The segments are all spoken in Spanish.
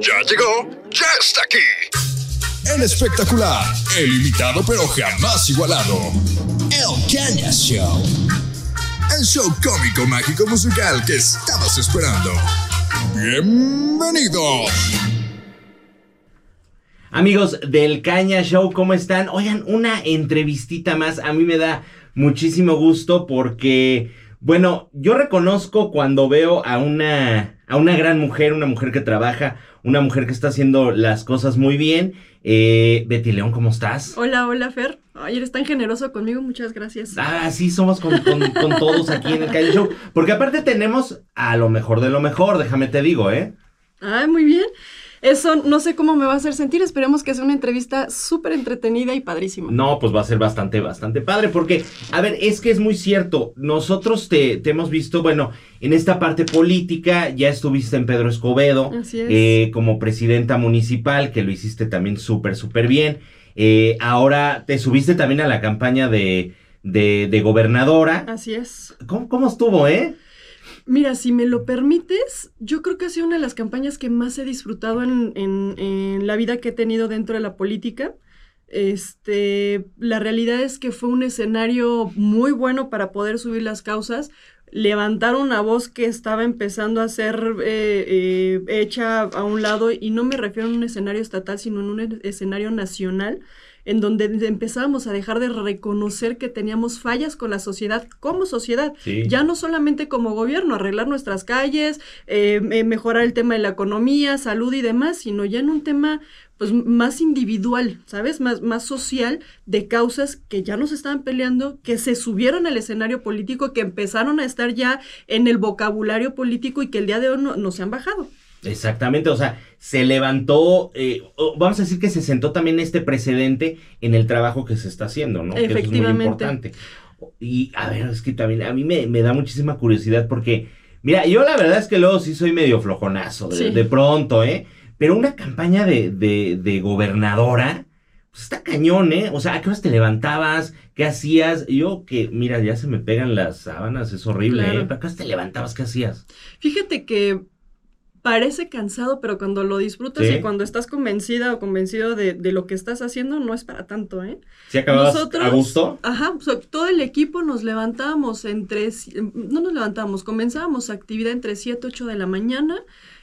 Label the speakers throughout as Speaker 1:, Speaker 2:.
Speaker 1: Ya llegó, ya está aquí.
Speaker 2: El espectacular, el imitado pero jamás igualado. El Caña Show. El show cómico, mágico, musical que estabas esperando. Bienvenidos.
Speaker 3: Amigos del Caña Show, ¿cómo están? Oigan, una entrevistita más. A mí me da muchísimo gusto porque, bueno, yo reconozco cuando veo a una, a una gran mujer, una mujer que trabaja, una mujer que está haciendo las cosas muy bien. Eh, Betty León, ¿cómo estás?
Speaker 4: Hola, hola Fer. Ay, eres tan generoso conmigo, muchas gracias.
Speaker 3: Ah, sí, somos con, con- con todos aquí en el Caña Show. Porque aparte tenemos a lo mejor de lo mejor, déjame te digo, ¿eh?
Speaker 4: Ay, muy bien. Eso no sé cómo me va a hacer sentir. Esperemos que sea una entrevista súper entretenida y padrísima.
Speaker 3: No, pues va a ser bastante, bastante padre, porque, a ver, es que es muy cierto, nosotros te, te hemos visto, bueno, en esta parte política, ya estuviste en Pedro Escobedo,
Speaker 4: Así es.
Speaker 3: eh, como presidenta municipal, que lo hiciste también súper, súper bien, Eh, ahora te subiste también a la campaña de, de, de gobernadora.
Speaker 4: Así es.
Speaker 3: ¿Cómo, ¿Cómo estuvo, eh?
Speaker 4: Mira, si me lo permites, yo creo que ha sido una de las campañas que más he disfrutado en, en- la vida que he tenido dentro de la política. Este, la realidad es que fue un escenario muy bueno para poder subir las causas, levantar una voz que estaba empezando a ser eh, eh, hecha a un lado, y no me refiero a un escenario estatal, sino en un escenario nacional, en donde empezábamos a dejar de reconocer que teníamos fallas con la sociedad como sociedad
Speaker 3: Sí.
Speaker 4: ya no solamente como gobierno, arreglar nuestras calles, eh, me- mejorar el tema de la economía, salud y demás, sino ya en un tema pues más individual, ¿sabes? Más, más social, de causas que ya nos estaban peleando, que se subieron al escenario político, que empezaron a estar ya en el vocabulario político y que el día de hoy no, no se han bajado.
Speaker 3: Exactamente, o sea, se levantó, eh, vamos a decir que se sentó también este precedente en el trabajo que se está haciendo, ¿no? Que eso es muy importante. Y a ver, es que también a mí me, me da muchísima curiosidad porque, mira, yo la verdad es que luego sí soy medio flojonazo, de,
Speaker 4: Sí.
Speaker 3: de pronto, ¿eh? Pero una campaña de, de, de gobernadora, pues está cañón, ¿eh? O sea, ¿a qué horas te levantabas? ¿Qué hacías? Yo que, mira, ya se me pegan las sábanas, es horrible,
Speaker 4: Claro.
Speaker 3: ¿eh? ¿Pero a qué horas te levantabas? ¿Qué hacías?
Speaker 4: Fíjate que parece cansado, pero cuando lo disfrutas
Speaker 3: Sí.
Speaker 4: y cuando estás convencida o convencido de, de lo que estás haciendo, no es para tanto, ¿eh?
Speaker 3: ¿Sí acababas
Speaker 4: Nosotros-
Speaker 3: a gusto?
Speaker 4: Ajá, o sea, todo el equipo nos levantábamos entre, si- no nos levantábamos, comenzábamos actividad entre 7, 8 de la mañana.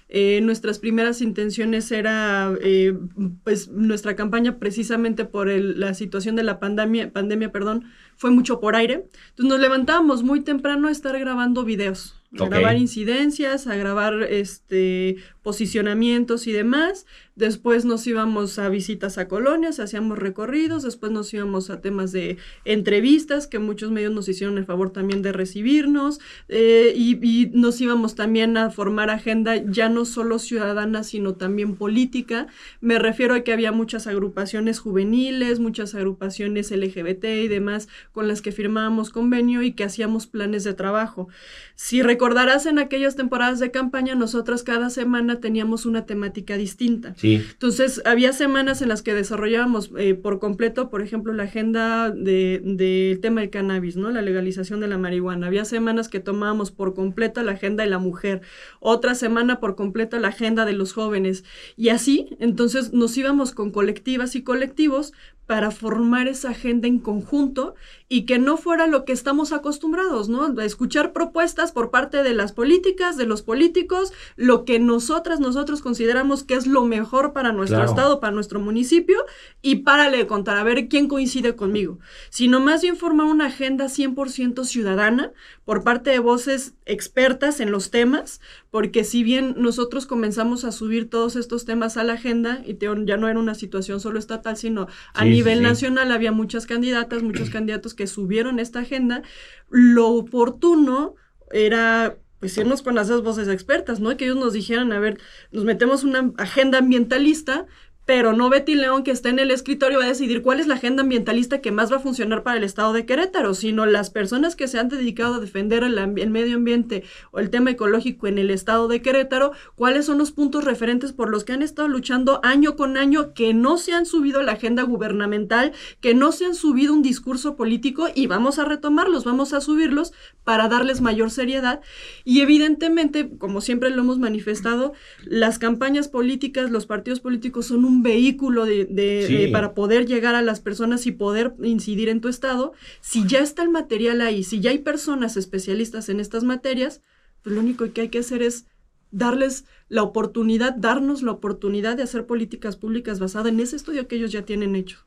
Speaker 4: Eh, nuestras primeras intenciones era, eh, pues, nuestra campaña precisamente por el- la situación de la pandemia, pandemia, perdón, fue mucho por aire. Entonces nos levantábamos muy temprano a estar grabando videos, a grabar incidencias, a grabar este posicionamientos y demás. Después nos íbamos a visitas a colonias, hacíamos recorridos, después nos íbamos a temas de entrevistas, que muchos medios nos hicieron el favor también de recibirnos, eh, y, y nos íbamos también a formar agenda ya no solo ciudadana, sino también política. Me refiero a que había muchas agrupaciones juveniles, muchas agrupaciones LGBT y demás con las que firmábamos convenio y que hacíamos planes de trabajo. Si recordarás en aquellas temporadas de campaña, nosotras cada semana teníamos una temática distinta.
Speaker 3: Sí.
Speaker 4: Entonces, había semanas en las que desarrollábamos eh, por completo, por ejemplo, la agenda de- del tema del cannabis, ¿no? La legalización de la marihuana. Había semanas que tomábamos por completo la agenda de la mujer, otra semana por completo la agenda de los jóvenes. Y así, entonces, nos íbamos con colectivas y colectivos para formar esa agenda en conjunto y que no fuera lo que estamos acostumbrados, ¿no? A escuchar propuestas por parte de las políticas, de los políticos, lo que nosotras, nosotros consideramos que es lo mejor para nuestro
Speaker 3: Claro.
Speaker 4: estado, para nuestro municipio, y párale de contar, a ver quién coincide conmigo. Sino más bien formar una agenda 100% ciudadana por parte de voces expertas en los temas, porque si bien nosotros comenzamos a subir todos estos temas a la agenda, y te- ya no era una situación solo estatal, sino a
Speaker 3: sí,
Speaker 4: nivel
Speaker 3: sí.
Speaker 4: nacional había muchas candidatas, muchos candidatos que subieron esta agenda, lo oportuno era pues irnos con las dos voces expertas, ¿no? Que ellos nos dijeran, a ver, nos metemos una agenda ambientalista, pero no Betty León que está en el escritorio va a decidir cuál es la agenda ambientalista que más va a funcionar para el estado de Querétaro, sino las personas que se han dedicado a defender el, medio ambiente o el tema ecológico en el estado de Querétaro, cuáles son los puntos referentes por los que han estado luchando año con año, que no se han subido a la agenda gubernamental, que no se han subido un discurso político y vamos a retomarlos, vamos a subirlos para darles mayor seriedad. Y evidentemente, como siempre lo hemos manifestado, las campañas políticas, los partidos políticos son un vehículo de, para poder llegar a las personas y poder incidir en tu estado, si ya está el material ahí, si ya hay personas especialistas en estas materias, pues lo único que hay que hacer es darles la oportunidad, darnos la oportunidad de hacer políticas públicas basadas en ese estudio que ellos ya tienen hecho.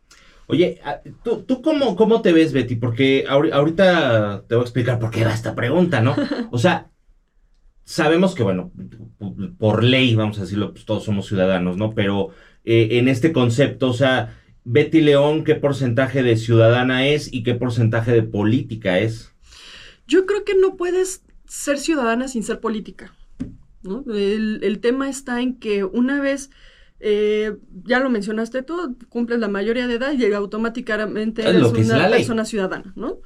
Speaker 3: Oye, ah, ¿tú, tú cómo, cómo te ves, Betty? Porque ahorita te voy a explicar por qué va esta pregunta, ¿no? O sea, sabemos que, bueno, por ley, vamos a decirlo, pues todos somos ciudadanos, ¿no? Pero eh, en este concepto? O sea, Betty León, ¿qué porcentaje de ciudadana es y qué porcentaje de política es?
Speaker 4: Yo creo que no puedes ser ciudadana sin ser política. ¿no? El, tema está en que una vez, eh, ya lo mencionaste tú, cumples la mayoría de edad y automáticamente eres una persona ciudadana, ¿no?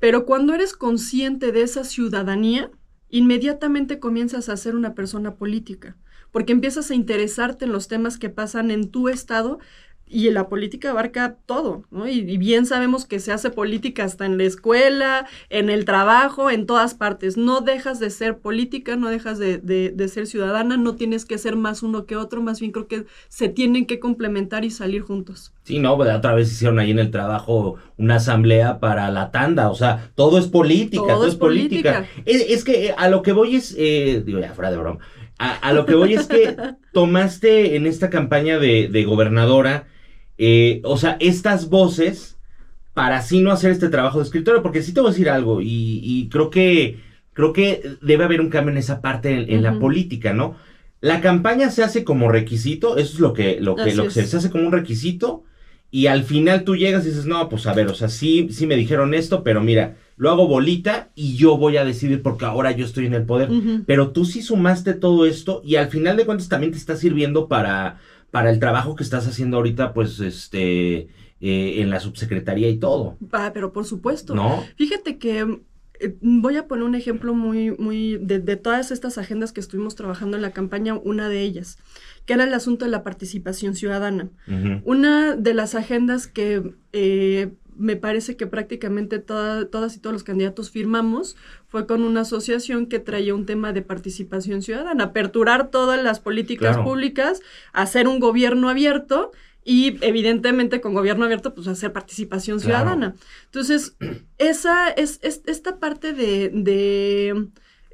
Speaker 4: Pero cuando eres consciente de esa ciudadanía, inmediatamente comienzas a ser una persona política porque empiezas a interesarte en los temas que pasan en tu estado y la política abarca todo, ¿no? Y, bien sabemos que se hace política hasta en la escuela, en el trabajo, en todas partes. No dejas de ser política, no dejas de, ser ciudadana, no tienes que ser más uno que otro, más bien creo que se tienen que complementar y salir juntos.
Speaker 3: Sí, no, pues, otra vez hicieron ahí en el trabajo una asamblea para la tanda, o sea, todo es política, todo, es política. Es, que eh, a lo que voy es, eh, digo ya, fuera de broma, a, lo que voy es que tomaste en esta campaña de, gobernadora, eh, o sea, estas voces para así no hacer este trabajo de escritorio, porque sí te voy a decir algo, y, creo que creo que debe haber un cambio en esa parte en, la política, ¿no? La campaña se hace como requisito, eso es lo que, lo que, lo que se, se, hace como un requisito, y al final tú llegas y dices, no, pues a ver, o sea, sí, sí me dijeron esto, pero mira, lo hago bolita y yo voy a decidir porque ahora yo estoy en el poder. Pero tú sí sumaste todo esto y al final de cuentas también te está sirviendo para, para el trabajo que estás haciendo ahorita, pues, este, eh, en la subsecretaría y todo.
Speaker 4: Ah, pero por supuesto. ¿No? Fíjate que eh, voy a poner un ejemplo muy, muy, de, de, todas estas agendas que estuvimos trabajando en la campaña, una de ellas, que era el asunto de la participación ciudadana. Una de las agendas que eh, me parece que prácticamente todas y todos los candidatos firmamos, fue con una asociación que traía un tema de participación ciudadana, aperturar todas las políticas públicas, hacer un gobierno abierto y evidentemente con gobierno abierto, pues hacer participación ciudadana. Entonces, esa es, esta parte de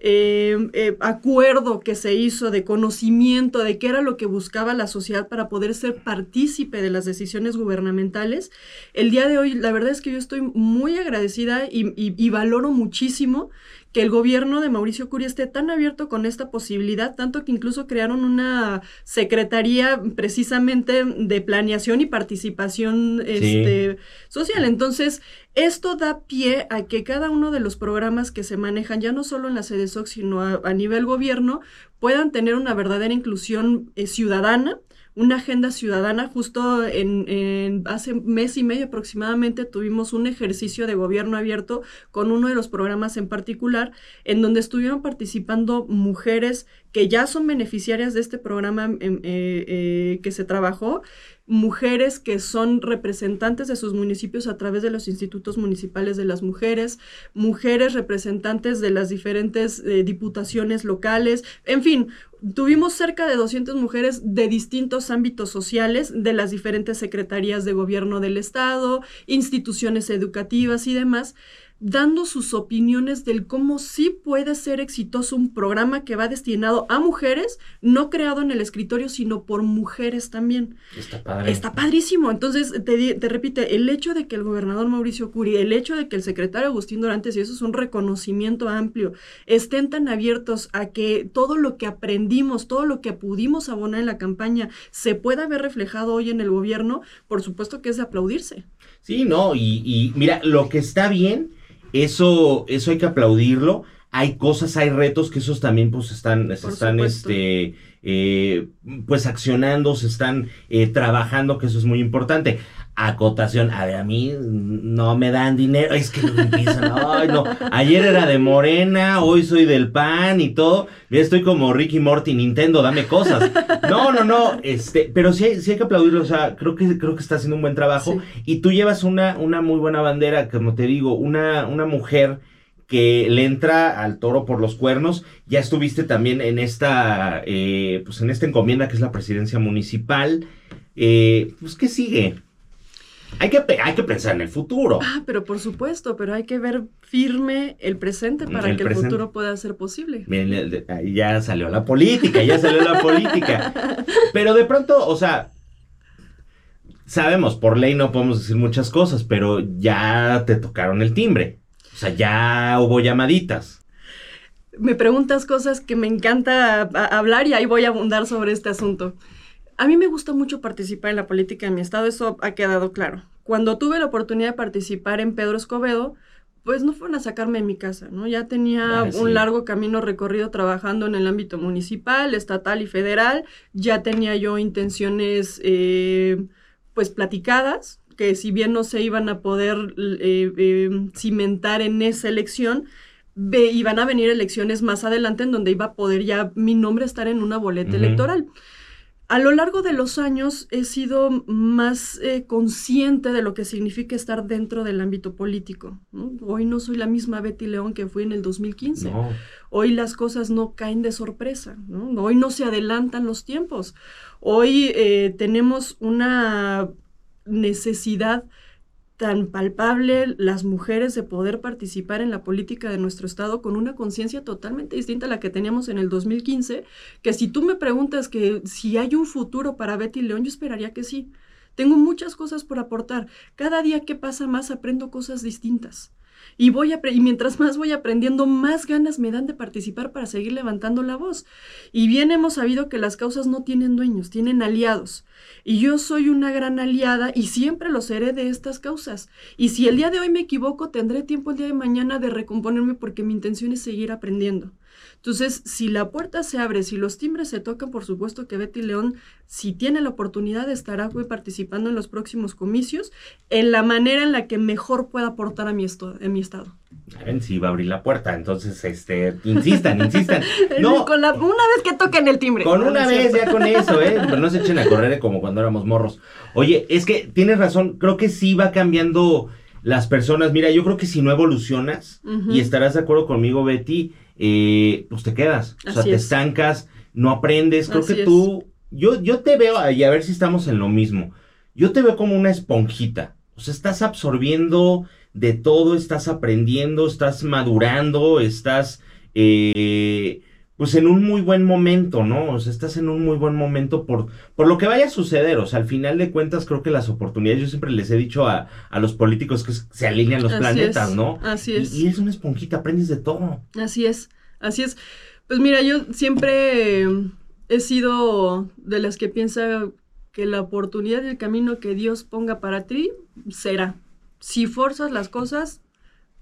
Speaker 4: eh, eh, acuerdo que se hizo de conocimiento de qué era lo que buscaba la sociedad para poder ser partícipe de las decisiones gubernamentales. El día de hoy, la verdad es que yo estoy muy agradecida y valoro muchísimo que el gobierno de Mauricio Curi esté tan abierto con esta posibilidad, tanto que incluso crearon una secretaría precisamente de planeación y participación este, social. Entonces, esto da pie a que cada uno de los programas que se manejan, ya no solo en la SEDESOC, sino a, nivel gobierno, puedan tener una verdadera inclusión eh, ciudadana una agenda ciudadana. Justo en, hace mes y medio aproximadamente tuvimos un ejercicio de gobierno abierto con uno de los programas en particular, en donde estuvieron participando mujeres que ya son beneficiarias de este programa em, eh, eh, que se trabajó, mujeres que son representantes de sus municipios a través de los institutos municipales de las mujeres, mujeres representantes de las diferentes eh, diputaciones locales, en fin, tuvimos cerca de 200 mujeres de distintos ámbitos sociales, de las diferentes secretarías de gobierno del Estado, instituciones educativas y demás, dando sus opiniones del cómo sí puede ser exitoso un programa que va destinado a mujeres, no creado en el escritorio, sino por mujeres también.
Speaker 3: Está padre.
Speaker 4: Está padrísimo. Entonces, te, te repite, el hecho de que el gobernador Mauricio Curi, el hecho de que el secretario Agustín Dorantes, y eso es un reconocimiento amplio, estén tan abiertos a que todo lo que aprendimos, todo lo que pudimos abonar en la campaña, se pueda ver reflejado hoy en el gobierno, por supuesto que es de aplaudirse.
Speaker 3: Sí, no, y, y mira, lo que está bien eso, eso hay que aplaudirlo. Hay cosas, hay retos que esos también pues están, están este, eh, pues accionando, se están eh, trabajando, que eso es muy importante. Acotación, a ver, a mí no me dan dinero, es que no empiezan, ay no, ayer era de Morena, hoy soy del PAN y todo, ya estoy como Ricky Morty, Nintendo, dame cosas. No, no, no, este, pero sí, hay, sí hay que aplaudirlo, o sea, creo que, creo que está haciendo un buen trabajo y tú llevas una, una muy buena bandera, como te digo, una, una mujer que le entra al toro por los cuernos. Ya estuviste también en esta, eh, pues en esta encomienda que es la presidencia municipal. Eh, pues, ¿qué sigue? Hay que, hay que pensar en el futuro.
Speaker 4: Ah, pero por supuesto, pero hay que ver firme el presente para
Speaker 3: El
Speaker 4: que
Speaker 3: presente.
Speaker 4: el futuro pueda ser posible.
Speaker 3: Miren, ya salió la política, ya salió la política. Pero de pronto, o sea, sabemos, por ley no podemos decir muchas cosas, pero ya te tocaron el timbre. O sea, ya hubo llamaditas.
Speaker 4: Me preguntas cosas que me encanta hablar y ahí voy a abundar sobre este asunto. A mí me gusta mucho participar en la política de mi estado, eso ha quedado claro. Cuando tuve la oportunidad de participar en Pedro Escobedo, pues no fueron a sacarme de mi casa, ¿no? Ya tenía
Speaker 3: Ah, sí.
Speaker 4: un largo camino recorrido trabajando en el ámbito municipal, estatal y federal. Ya tenía yo intenciones, eh, pues, platicadas, que si bien no se iban a poder eh, eh, cimentar en esa elección, ve- iban a venir elecciones más adelante en donde iba a poder ya mi nombre estar en una boleta electoral. A lo largo de los años he sido más eh, consciente de lo que significa estar dentro del ámbito político. ¿no? Hoy no soy la misma Betty León que fui en el 2015.
Speaker 3: No.
Speaker 4: Hoy las cosas no caen de sorpresa, ¿no? Hoy no se adelantan los tiempos. Hoy eh, tenemos una necesidad tan palpable las mujeres de poder participar en la política de nuestro estado con una conciencia totalmente distinta a la que teníamos en el 2015, que si tú me preguntas que si hay un futuro para Betty León, yo esperaría que sí. Tengo muchas cosas por aportar. Cada día que pasa más aprendo cosas distintas. Y, voy y mientras más voy aprendiendo, más ganas me dan de participar para seguir levantando la voz. Y bien hemos sabido que las causas no tienen dueños, tienen aliados. Y yo soy una gran aliada y siempre lo seré de estas causas. Y si el día de hoy me equivoco, tendré tiempo el día de mañana de recomponerme porque mi intención es seguir aprendiendo. Entonces, si la puerta se abre, si los timbres se tocan, por supuesto que Betty León, si tiene la oportunidad, estará participando en los próximos comicios en la manera en la que mejor pueda aportar a mi, a mi estado.
Speaker 3: Ven, sí va a abrir la puerta, entonces, este, insistan, insistan. No,
Speaker 4: Con la- una vez que toquen el timbre.
Speaker 3: Con una
Speaker 4: es
Speaker 3: vez ya con eso, ¿eh? Pero no se echen a correr como cuando éramos morros. Oye, es que tienes razón, creo que sí va cambiando las personas. Mira, yo creo que si no evolucionas, y estarás de acuerdo conmigo, Betty, eh, pues te quedas. O sea,
Speaker 4: Así
Speaker 3: te
Speaker 4: es.
Speaker 3: estancas, no aprendes. Creo
Speaker 4: Así
Speaker 3: que tú, yo, yo te veo, y a ver si estamos en lo mismo. Yo te veo como una esponjita. O sea, estás absorbiendo de todo, estás aprendiendo, estás madurando, estás, eh, pues en un muy buen momento, ¿no? O sea, estás en un muy buen momento por, por lo que vaya a suceder. O sea, al final de cuentas, creo que las oportunidades, yo siempre les he dicho a, a los políticos que se alinean los
Speaker 4: Así
Speaker 3: planetas,
Speaker 4: es,
Speaker 3: ¿no?
Speaker 4: Así
Speaker 3: Y-
Speaker 4: es.
Speaker 3: Y, es una esponjita, aprendes de todo.
Speaker 4: Así es, así es. Pues mira, yo siempre he sido de las que piensa que la oportunidad y el camino que Dios ponga para ti será. Si forzas las cosas,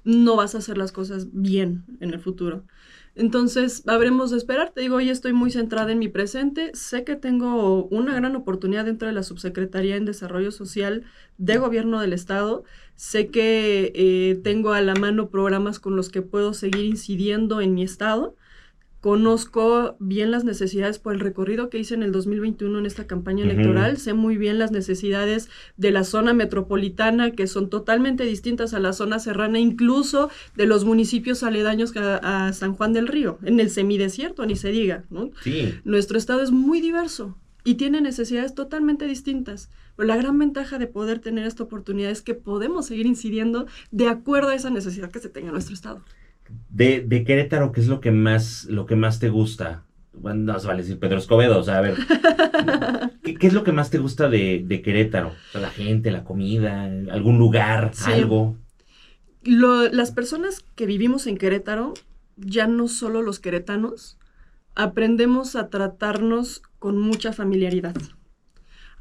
Speaker 4: no vas a hacer las cosas bien en el futuro. Entonces, habremos de esperar. Te digo, hoy estoy muy centrada en mi presente. Sé que tengo una gran oportunidad dentro de la Subsecretaría en Desarrollo Social de Gobierno del Estado. Sé que eh, tengo a la mano programas con los que puedo seguir incidiendo en mi estado. Conozco bien las necesidades por el recorrido que hice en el 2021 en esta campaña electoral. Sé muy bien las necesidades de la zona metropolitana, que son totalmente distintas a la zona serrana, incluso de los municipios aledaños a, a San Juan del Río, en el semidesierto, ni se diga. ¿no?
Speaker 3: Sí.
Speaker 4: Nuestro estado es muy diverso y tiene necesidades totalmente distintas. Pero la gran ventaja de poder tener esta oportunidad es que podemos seguir incidiendo de acuerdo a esa necesidad que se tenga en nuestro estado.
Speaker 3: De, de Querétaro, ¿qué es lo que más, lo que más te gusta? Bueno, no se vale decir Pedro Escobedo, o sea, a ver. ¿Qué, qué es lo que más te gusta de, de Querétaro? O sea, la gente, la comida, algún lugar,
Speaker 4: Sí.
Speaker 3: algo.
Speaker 4: Lo- las personas que vivimos en Querétaro, ya no solo los queretanos, aprendemos a tratarnos con mucha familiaridad.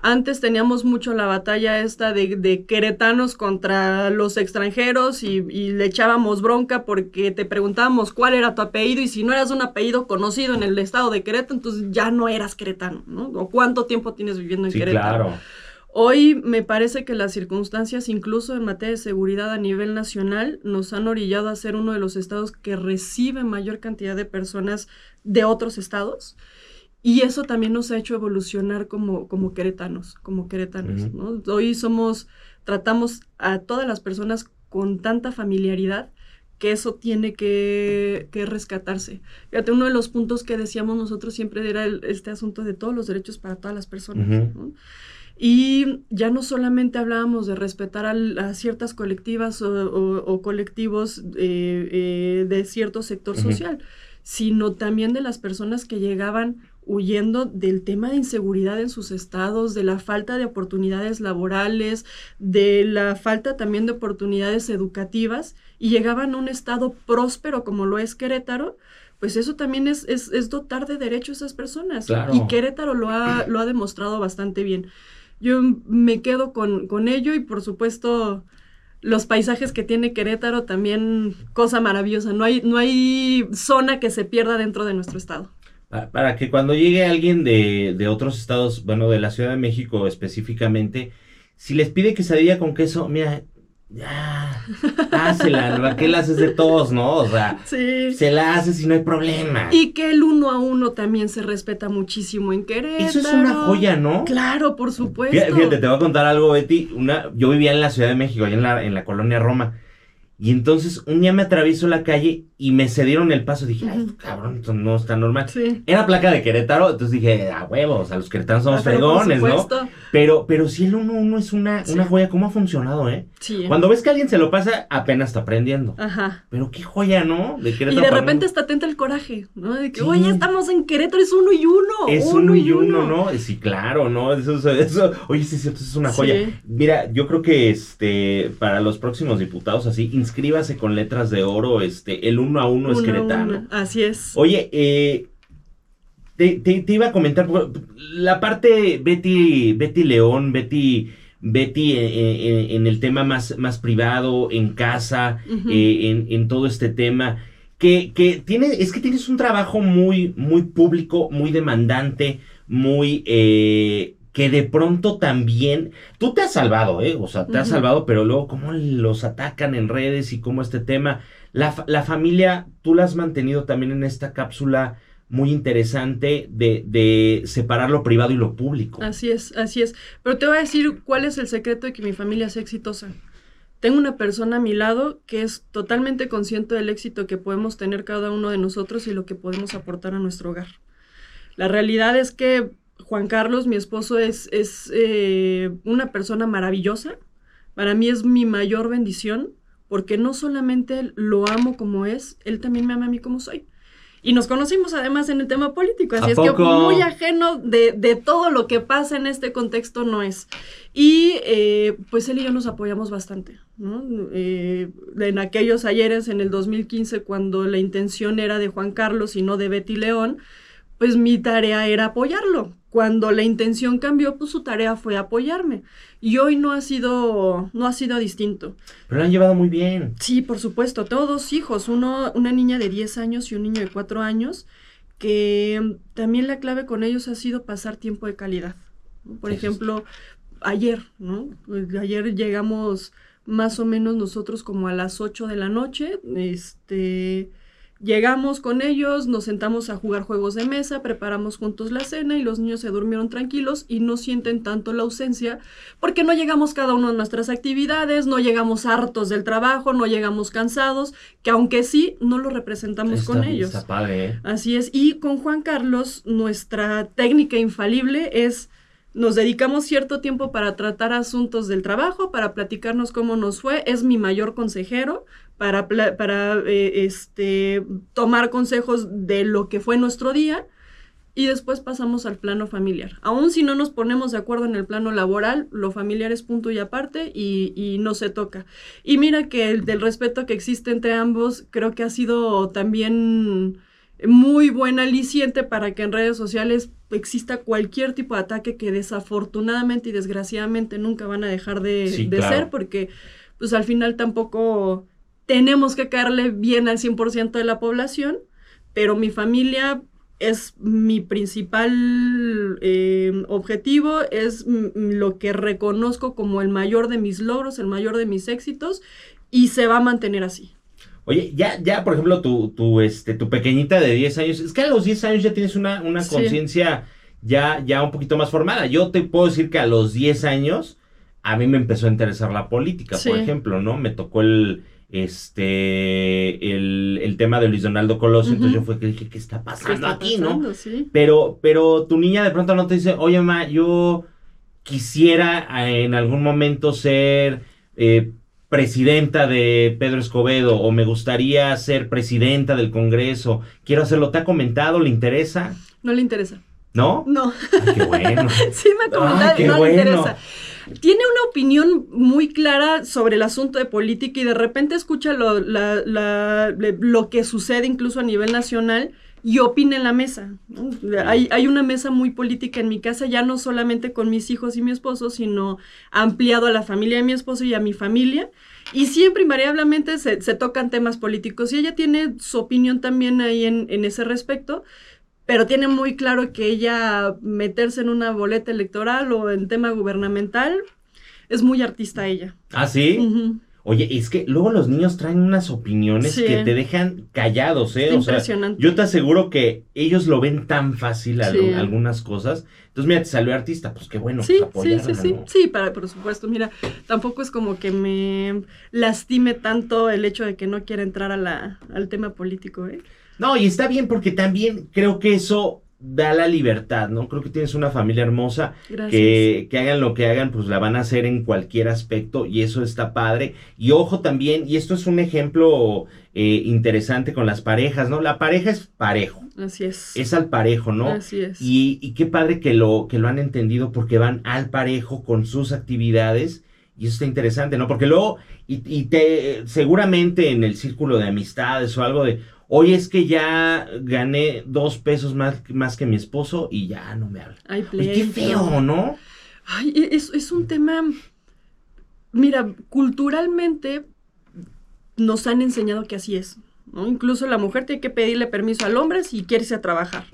Speaker 4: Antes teníamos mucho la batalla esta de, de queretanos contra los extranjeros y, y, le echábamos bronca porque te preguntábamos cuál era tu apellido y si no eras un apellido conocido en el estado de Querétaro, entonces ya no eras queretano, ¿no? O cuánto tiempo tienes viviendo en
Speaker 3: sí,
Speaker 4: Querétaro.
Speaker 3: Claro.
Speaker 4: Hoy me parece que las circunstancias, incluso en materia de seguridad a nivel nacional, nos han orillado a ser uno de los estados que recibe mayor cantidad de personas de otros estados. Y eso también nos ha hecho evolucionar como, como queretanos, como queretanos, uh -huh. ¿no? Hoy somos, tratamos a todas las personas con tanta familiaridad que eso tiene que, que, rescatarse. Fíjate, uno de los puntos que decíamos nosotros siempre era el, este asunto de todos los derechos para todas las personas. Uh -huh. ¿no? Y ya no solamente hablábamos de respetar a, a ciertas colectivas o, o, o colectivos eh, eh, de cierto sector uh -huh. social, sino también de las personas que llegaban huyendo del tema de inseguridad en sus estados, de la falta de oportunidades laborales, de la falta también de oportunidades educativas, y llegaban a un estado próspero como lo es Querétaro, pues eso también es, es, es dotar de derechos a esas personas.
Speaker 3: Claro.
Speaker 4: Y Querétaro lo ha, lo ha demostrado bastante bien. Yo me quedo con, con ello y por supuesto los paisajes que tiene Querétaro también cosa maravillosa. No hay, no hay zona que se pierda dentro de nuestro estado.
Speaker 3: Para que cuando llegue alguien de, de otros estados, bueno, de la Ciudad de México específicamente, si les pide quesadilla con queso, mira, ya, hácela, ¿no? ¿Qué la haces de todos, no? O sea,
Speaker 4: sí.
Speaker 3: se la haces y no hay problema.
Speaker 4: Y que el uno a uno también se respeta muchísimo en Querétaro.
Speaker 3: Eso es una joya, ¿no?
Speaker 4: Claro, por supuesto.
Speaker 3: Fíjate, te voy a contar algo, Betty. Una, yo vivía en la Ciudad de México, allá en la, en la colonia Roma. Y entonces un día me atravieso la calle y me cedieron el paso. Dije, ay, cabrón, esto no está normal.
Speaker 4: Sí.
Speaker 3: Era placa de Querétaro, entonces dije, a huevos, a los queretanos somos
Speaker 4: Ah,
Speaker 3: fregones, ¿no? Pero, pero sí el 1-1 es una,
Speaker 4: Sí.
Speaker 3: una joya. ¿Cómo ha funcionado, eh?
Speaker 4: Sí.
Speaker 3: Cuando ves que alguien se lo pasa, apenas está aprendiendo.
Speaker 4: Ajá.
Speaker 3: Pero qué joya, ¿no? De
Speaker 4: Y
Speaker 3: Querétaro
Speaker 4: de
Speaker 3: para
Speaker 4: repente está atenta el coraje, ¿no? De que,
Speaker 3: Sí.
Speaker 4: oye, estamos en Querétaro, es uno y uno.
Speaker 3: Es uno y uno, ¿no? Sí, claro, ¿no? Eso, eso, eso- oye, sí, cierto, eso es una joya.
Speaker 4: Sí.
Speaker 3: Mira, yo creo que este, para los próximos diputados, así, inscríbase con letras de oro, este, el uno a uno es
Speaker 4: Uno a
Speaker 3: queretano.
Speaker 4: uno. Así es.
Speaker 3: Oye, eh, te, te- te iba a comentar, la parte Betty, Betty León, Betty, Betty eh, eh, en el tema más, más privado, en casa, eh, en, en todo este tema, que, que tiene, es que tienes un trabajo muy, muy público, muy demandante, muy... eh, que de pronto también, tú te has salvado, ¿eh? O sea, te has salvado, pero luego cómo los atacan en redes y cómo este tema, la, la familia, tú la has mantenido también en esta cápsula muy interesante de, de separar lo privado y lo público.
Speaker 4: Así es, así es. Pero te voy a decir cuál es el secreto de que mi familia sea exitosa. Tengo una persona a mi lado que es totalmente consciente del éxito que podemos tener cada uno de nosotros y lo que podemos aportar a nuestro hogar. La realidad es que Juan Carlos, mi esposo, es, es eh, una persona maravillosa. Para mí es mi mayor bendición porque no solamente lo amo como es, él también me ama a mí como soy. Y nos conocimos además en el tema político, así
Speaker 3: ¿A
Speaker 4: es que muy ajeno de, de todo lo que pasa en este contexto no es. Y eh, pues él y yo nos apoyamos bastante, ¿no? Eh, en aquellos ayeres, en el 2015, cuando la intención era de Juan Carlos y no de Betty León, pues mi tarea era apoyarlo. Cuando la intención cambió, pues su tarea fue apoyarme. Y hoy no ha sido, no ha sido distinto.
Speaker 3: Pero lo han llevado muy bien.
Speaker 4: Sí, por supuesto. Tengo dos hijos, uno, una niña de 10 años y un niño de 4 años, que también la clave con ellos ha sido pasar tiempo de calidad. Por
Speaker 3: Sí, sí, sí.
Speaker 4: ejemplo, ayer, ¿no? Pues, Ayer llegamos más o menos nosotros como a las 8 de la noche, este... Llegamos con ellos, nos sentamos a jugar juegos de mesa, preparamos juntos la cena y los niños se durmieron tranquilos y no sienten tanto la ausencia porque no llegamos cada uno a nuestras actividades, no llegamos hartos del trabajo, no llegamos cansados, que aunque sí, no lo representamos
Speaker 3: Está-
Speaker 4: con ellos.
Speaker 3: Está padre, ¿eh?
Speaker 4: Así es. Y con Juan Carlos, nuestra técnica infalible es, nos dedicamos cierto tiempo para tratar asuntos del trabajo, para platicarnos cómo nos fue, es mi mayor consejero, para, para eh, este, tomar consejos de lo que fue nuestro día. Y después pasamos al plano familiar. Aún si no nos ponemos de acuerdo en el plano laboral, lo familiar es punto y aparte y, y no se toca. Y mira que el del respeto que existe entre ambos, creo que ha sido también muy buen aliciente para que en redes sociales exista cualquier tipo de ataque que desafortunadamente y desgraciadamente nunca van a dejar de,
Speaker 3: Sí,
Speaker 4: de
Speaker 3: claro.
Speaker 4: ser porque pues al final tampoco tenemos que caerle bien al 100% de la población, pero mi familia es mi principal eh, objetivo, es lo que reconozco como el mayor de mis logros, el mayor de mis éxitos y se va a mantener así.
Speaker 3: Oye, ya, ya, por ejemplo, tu, tu, este, tu pequeñita de 10 años, es que a los 10 años ya tienes una, una
Speaker 4: Sí.
Speaker 3: conciencia ya, ya un poquito más formada. Yo te puedo decir que a los 10 años a mí me empezó a interesar la política, por ejemplo, ¿no? Me tocó el, este, el, el tema de Luis Donaldo Colosio, entonces yo fue que dije, ¿qué está
Speaker 4: ¿Qué
Speaker 3: pasando
Speaker 4: está
Speaker 3: aquí, no?
Speaker 4: Sí.
Speaker 3: Pero, pero tu niña de pronto no te dice, oye, ma, yo quisiera eh, en algún momento ser eh, presidenta de Pedro Escobedo o me gustaría ser presidenta del Congreso. Quiero hacerlo. ¿Te ha comentado? ¿Le interesa?
Speaker 4: No le interesa.
Speaker 3: ¿No?
Speaker 4: No.
Speaker 3: Ay, qué bueno.
Speaker 4: Sí, me ha comentado,
Speaker 3: Ay, qué
Speaker 4: no
Speaker 3: bueno.
Speaker 4: le interesa. Tiene una opinión muy clara sobre el asunto de política y de repente escucha lo, la- la- lo que sucede incluso a nivel nacional y opina en la mesa. ¿no? Hay, hay una mesa muy política en mi casa, ya no solamente con mis hijos y mi esposo, sino ampliado a la familia de mi esposo y a mi familia. Y siempre invariablemente se, se tocan temas políticos y ella tiene su opinión también ahí en, en ese respecto pero tiene muy claro que ella meterse en una boleta electoral o en tema gubernamental es muy artista ella.
Speaker 3: ¿Ah, sí?
Speaker 4: Ujú.
Speaker 3: Oye, es que luego los niños traen unas opiniones
Speaker 4: Sí.
Speaker 3: que te dejan callados, ¿eh?
Speaker 4: Está
Speaker 3: O sea,
Speaker 4: impresionante.
Speaker 3: yo te aseguro que ellos lo ven tan fácil
Speaker 4: Sí.
Speaker 3: algunas cosas. Entonces, mira, te salió artista, pues qué bueno,
Speaker 4: Sí,
Speaker 3: pues
Speaker 4: sí, sí, sí.
Speaker 3: ¿no?
Speaker 4: Sí, para, por supuesto. Mira, tampoco es como que me lastime tanto el hecho de que no quiera entrar a la, al tema político, ¿eh?
Speaker 3: No, y está bien porque también creo que eso da la libertad, ¿no? Creo que tienes una familia hermosa,
Speaker 4: Gracias.
Speaker 3: que, que hagan lo que hagan, pues la van a hacer en cualquier aspecto y eso está padre. Y ojo también, y esto es un ejemplo eh, interesante con las parejas, ¿no? La pareja es parejo,
Speaker 4: Así es.
Speaker 3: es al parejo, ¿no?
Speaker 4: Así es.
Speaker 3: Y, y qué padre que lo, que lo han entendido porque van al parejo con sus actividades. Y eso está interesante, ¿no? Porque luego, y, y te, seguramente en el círculo de amistades o algo de, oye, es que ya gané dos pesos más, más que mi esposo y ya no me habla.
Speaker 4: Hay
Speaker 3: Oye, qué feo, ¿no?
Speaker 4: Ay, e- es, es un tema. Mira, culturalmente nos han enseñado que así es. ¿no? Incluso la mujer tiene que pedirle permiso al hombre si quiere irse a trabajar.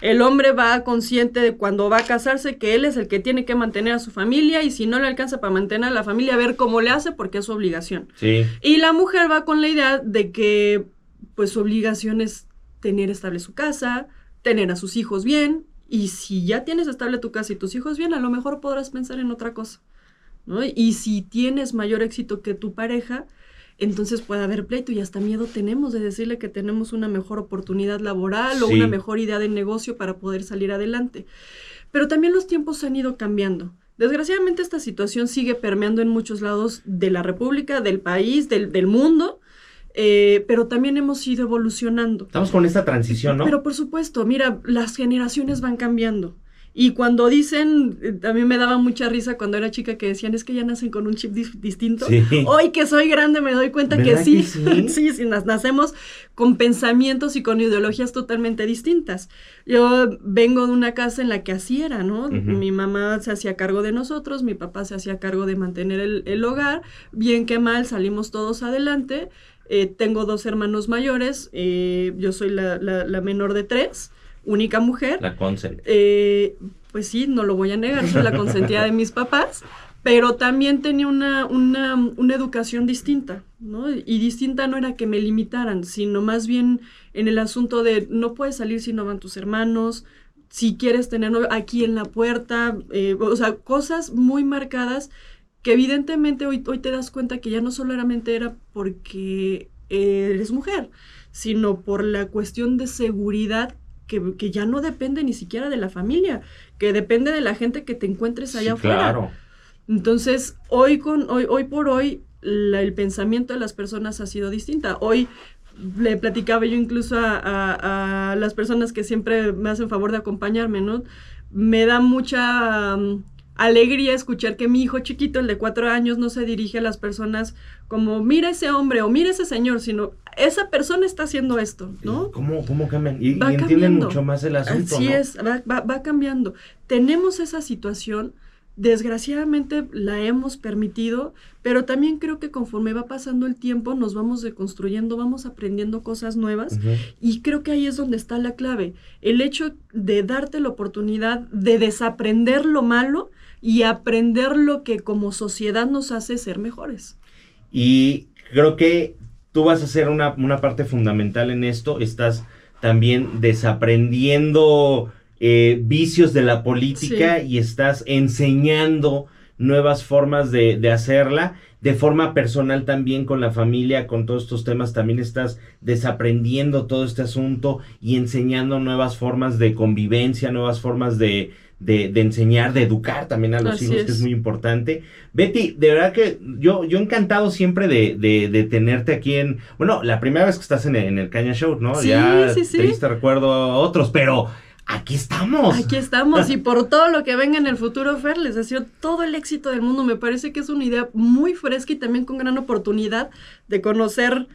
Speaker 4: El hombre va consciente de cuando va a casarse que él es el que tiene que mantener a su familia y si no le alcanza para mantener a la familia, a ver cómo le hace porque es su obligación.
Speaker 3: Sí.
Speaker 4: Y la mujer va con la idea de que pues su obligación es tener estable su casa, tener a sus hijos bien, y si ya tienes estable tu casa y tus hijos bien, a lo mejor podrás pensar en otra cosa. ¿no? Y si tienes mayor éxito que tu pareja, entonces puede haber pleito y hasta miedo tenemos de decirle que tenemos una mejor oportunidad laboral o una mejor idea de negocio para poder salir adelante. Pero también los tiempos han ido cambiando. Desgraciadamente esta situación sigue permeando en muchos lados de la República, del país, del, del mundo, eh, pero también hemos ido evolucionando.
Speaker 3: Estamos con esta transición, ¿no?
Speaker 4: Pero por supuesto, mira, las generaciones van cambiando. Y cuando dicen, eh, a mí me daba mucha risa cuando era chica que decían, es que ya nacen con un chip dis- distinto.
Speaker 3: Sí.
Speaker 4: Hoy que soy grande me doy cuenta que
Speaker 3: ¿Verdad
Speaker 4: sí.
Speaker 3: que sí?
Speaker 4: sí, sí, nas- nacemos con pensamientos y con ideologías totalmente distintas. Yo vengo de una casa en la que así era, ¿no?
Speaker 3: Ujú.
Speaker 4: Mi mamá se hacía cargo de nosotros, mi papá se hacía cargo de mantener el, el hogar. Bien que mal, salimos todos adelante. Eh, tengo dos hermanos mayores, eh, yo soy la, la- la menor de tres, única mujer.
Speaker 3: La consent.
Speaker 4: Eh, pues sí, no lo voy a negar, soy la consentida de mis papás, pero también tenía una, una, una educación distinta, ¿no? Y distinta no era que me limitaran, sino más bien en el asunto de no puedes salir si no van tus hermanos, si quieres tener aquí en la puerta, eh, o sea, cosas muy marcadas que evidentemente hoy, hoy te das cuenta que ya no solamente era porque eres mujer, sino por la cuestión de seguridad que, que ya no depende ni siquiera de la familia, que depende de la gente que te encuentres allá
Speaker 3: Sí,
Speaker 4: afuera.
Speaker 3: claro.
Speaker 4: Entonces, hoy, con, hoy, hoy por hoy, la- el pensamiento de las personas ha sido distinta. Hoy le platicaba yo incluso a, a- a las personas que siempre me hacen favor de acompañarme, ¿no? Me da mucha mm, alegría escuchar que mi hijo chiquito, el de cuatro años, no se dirige a las personas como mira ese hombre o mira ese señor, sino esa persona está haciendo esto, ¿no?
Speaker 3: ¿Cómo, cómo cambian? Y, entienden mucho más el asunto.
Speaker 4: Así es, va, va cambiando. Tenemos esa situación desgraciadamente la hemos permitido, pero también creo que conforme va pasando el tiempo nos vamos deconstruyendo, vamos aprendiendo cosas nuevas y creo que ahí es donde está la clave. El hecho de darte la oportunidad de desaprender lo malo y aprender lo que como sociedad nos hace ser mejores.
Speaker 3: Y creo que tú vas a ser una, una parte fundamental en esto, estás también desaprendiendo eh, vicios de la política y estás enseñando nuevas formas de, de, hacerla. De forma personal también con la familia, con todos estos temas, también estás desaprendiendo todo este asunto y enseñando nuevas formas de convivencia, nuevas formas de, de, enseñar, de educar también a los hijos, que es muy importante. Betty, de verdad que yo, yo encantado siempre de, de, tenerte aquí en, bueno, la primera vez que estás en el, Caña Show, ¿no? ya sí, te recuerdo a otros, pero aquí estamos.
Speaker 4: Aquí estamos y por todo lo que venga en el futuro, Fer, les deseo todo el éxito del mundo. Me parece que es una idea muy fresca y también con gran oportunidad de conocer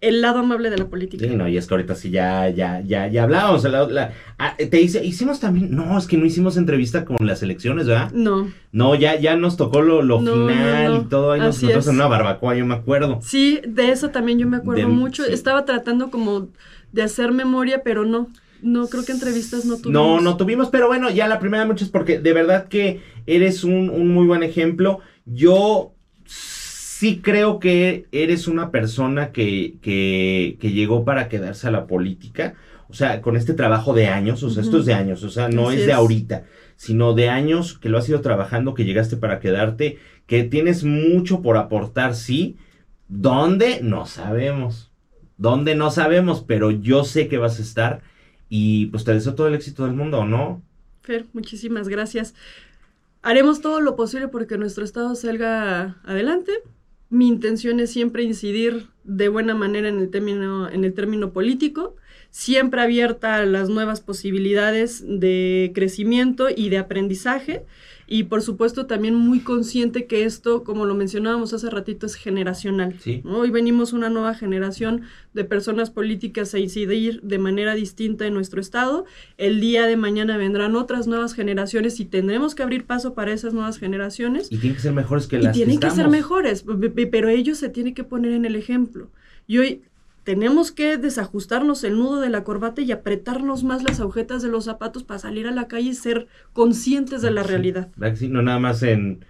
Speaker 4: el lado amable de la política.
Speaker 3: Sí, no, y es que ahorita sí ya, ya, ya, ya hablábamos. Ah, te dice, hicimos también, no, es que no hicimos entrevista con las elecciones, ¿verdad?
Speaker 4: No.
Speaker 3: No, ya, ya nos tocó lo, lo final y todo, ahí nos nosotros en una barbacoa, yo me acuerdo.
Speaker 4: Sí, de eso también yo me acuerdo mucho. Estaba tratando como de hacer memoria, pero no. No, creo que entrevistas no tuvimos.
Speaker 3: No, no tuvimos, pero bueno, ya la primera muchas porque de verdad que eres un, un muy buen ejemplo. Yo sí creo que eres una persona que, que, que, llegó para quedarse a la política. O sea, con este trabajo de años, o sea, esto es de años, o sea, no es de ahorita, sino de años que lo has ido trabajando, que llegaste para quedarte, que tienes mucho por aportar, sí. ¿Dónde? No sabemos. ¿Dónde? No sabemos, pero yo sé que vas a estar y pues te deseo todo el éxito del mundo, ¿no?
Speaker 4: Fer, muchísimas gracias. Haremos todo lo posible porque nuestro estado salga adelante. Mi intención es siempre incidir de buena manera en el término, en el término político, siempre abierta a las nuevas posibilidades de crecimiento y de aprendizaje y por supuesto también muy consciente que esto, como lo mencionábamos hace ratito, es generacional. Hoy venimos una nueva generación de personas políticas a incidir de manera distinta en nuestro Estado. El día de mañana vendrán otras nuevas generaciones y tendremos que abrir paso para esas nuevas generaciones.
Speaker 3: Y tienen que ser mejores que las
Speaker 4: y tienen que, ser mejores, pero ellos se tienen que poner en el ejemplo. Y hoy tenemos que desajustarnos el nudo de la corbata y apretarnos más las agujetas de los zapatos para salir a la calle y ser conscientes de la realidad.
Speaker 3: no nada más en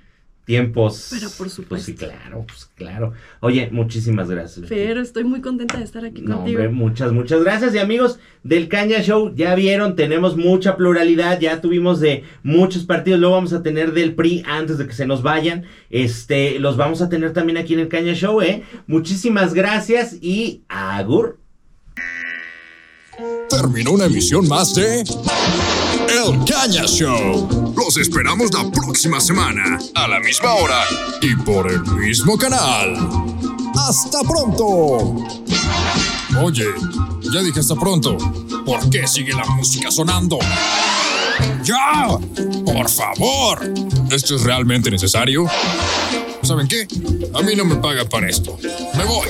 Speaker 3: tiempos.
Speaker 4: Pero por supuesto. Pues
Speaker 3: sí, claro, pues claro. Oye, muchísimas gracias.
Speaker 4: Pero estoy muy contenta de estar aquí contigo.
Speaker 3: muchas, muchas gracias. Y amigos del Caña Show, ya vieron, tenemos mucha pluralidad, ya tuvimos de muchos partidos, luego vamos a tener del PRI antes de que se nos vayan. Este, los vamos a tener también aquí en el Caña Show, ¿eh? Muchísimas gracias y agur.
Speaker 2: Terminó una emisión más de El Caña Show. Los esperamos la próxima semana, a la misma hora y por el mismo canal. ¡Hasta pronto! Oye, ya dije hasta pronto. ¿Por qué sigue la música sonando? ¡Ya! ¡Por favor! ¿Esto es realmente necesario? ¿Saben qué? A mí no me pagan para esto. Me voy.